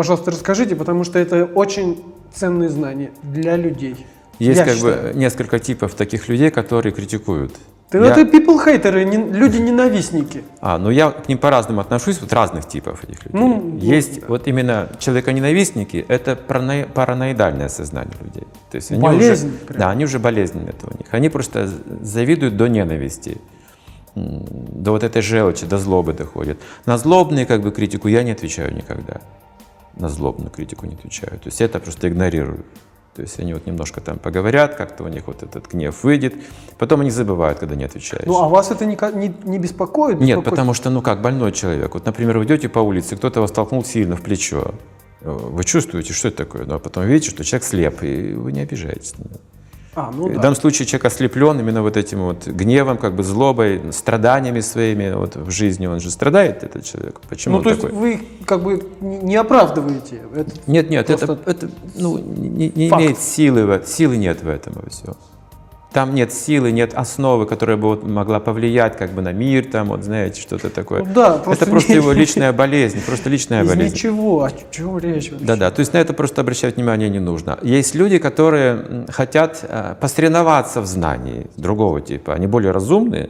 Пожалуйста, расскажите, потому что это очень ценные знания для людей. Есть Я как считаю. бы несколько типов таких людей, которые критикуют. Ты, Я- Это people-хейтеры, не- люди-ненавистники. А, ну я к ним по-разному отношусь, вот разных типов этих людей. Ну, Есть вот именно человеконенавистники, это парано- параноидальное сознание людей. То есть они Болезнь уже, прям. да, они уже болезненно это у них. Они просто завидуют до ненависти, до вот этой желчи, до злобы доходят. На злобные как бы критику я не отвечаю никогда. На злобную критику не отвечаю. То есть я это просто игнорирую. То есть они вот немножко там поговорят, как-то у них вот этот гнев выйдет, потом они забывают, когда не отвечаешь. Ну, а вас это не, не, не беспокоит? Нет, Беспокоит? потому что, ну как, больной человек. Вот, например, вы идете по улице, кто-то вас толкнул сильно в плечо. Вы чувствуете, что это такое, но потом видите, что человек слеп, и вы не обижаетесь. на него. А, ну В да. данном случае человек ослеплен именно вот этим вот гневом, как бы злобой, страданиями своими вот в жизни. Он же страдает, этот человек. Почему Ну, то есть такой? вы как бы не оправдываете это. Нет, нет, это, Просто это ну, не, не факт. имеет силы, в- силы нет в этом во всем. Там нет силы, нет основы, которая бы вот могла повлиять как бы на мир, там вот знаете, что-то такое. Ну да, просто это просто не- его личная болезнь, просто личная Из болезнь. ничего. О чего речь вообще? Да-да, то есть на это просто обращать внимание не нужно. Есть люди, которые хотят э, посоревноваться в знании другого типа, они более разумные,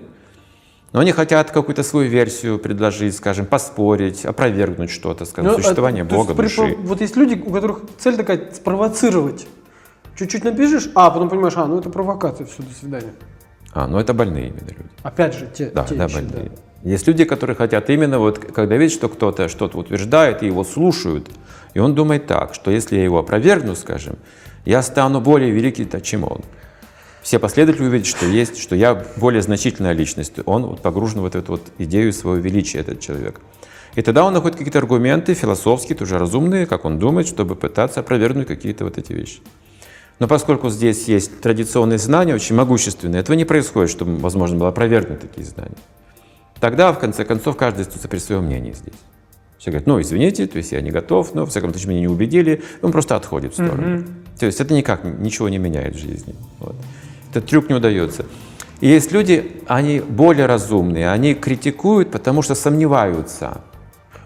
но они хотят какую-то свою версию предложить, скажем, поспорить, опровергнуть что-то, скажем, Ну, существование а, то есть Бога, при- души. Вот есть люди, у которых цель такая спровоцировать. Чуть-чуть напишешь, а потом понимаешь, а, ну это провокация, все, до свидания. А, ну это больные именно люди. Опять же, те, Да, те да, еще, больные. Есть люди, которые хотят именно вот, когда видят, что кто-то что-то утверждает, и его слушают, и он думает так, что если я его опровергну, скажем, я стану более великий, чем он. Все последователи увидят, что есть, что я более значительная личность. Он вот погружен в эту вот идею своего величия, этот человек. И тогда он находит какие-то аргументы философские, тоже разумные, как он думает, чтобы пытаться опровергнуть какие-то вот эти вещи. Но поскольку здесь есть традиционные знания, очень могущественные, этого не происходит, чтобы возможно было опровергнуть такие знания. Тогда, в конце концов, каждый остается при своем мнении здесь. Все говорят, ну, извините, то есть я не готов, но, в всяком случае, меня не убедили, он просто отходит в сторону. То есть это никак ничего не меняет в жизни. Вот. Этот трюк не удается. И есть люди, они более разумные, они критикуют, потому что сомневаются.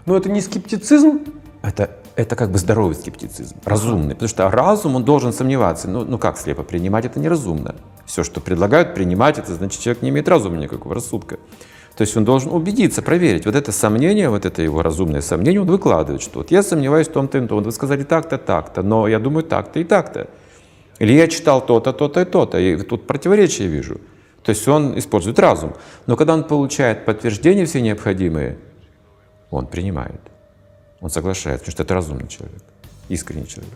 Но это не скептицизм, Это, это как бы здоровый скептицизм, разумный. Потому что разум, он должен сомневаться. Ну, ну как слепо принимать, это неразумно. Все, что предлагают принимать, это значит, человек не имеет разума никакого, рассудка. То есть он должен убедиться, проверить. Вот это сомнение, вот это его разумное сомнение, он выкладывает, что вот я сомневаюсь в том-то и том. Вы сказали так-то, так-то, но я думаю так-то и так-то. Или я читал то-то, то-то и то-то, и тут противоречия вижу. То есть он использует разум. Но когда он получает подтверждения все необходимые, он принимает. Он соглашается, потому что это разумный человек, искренний человек.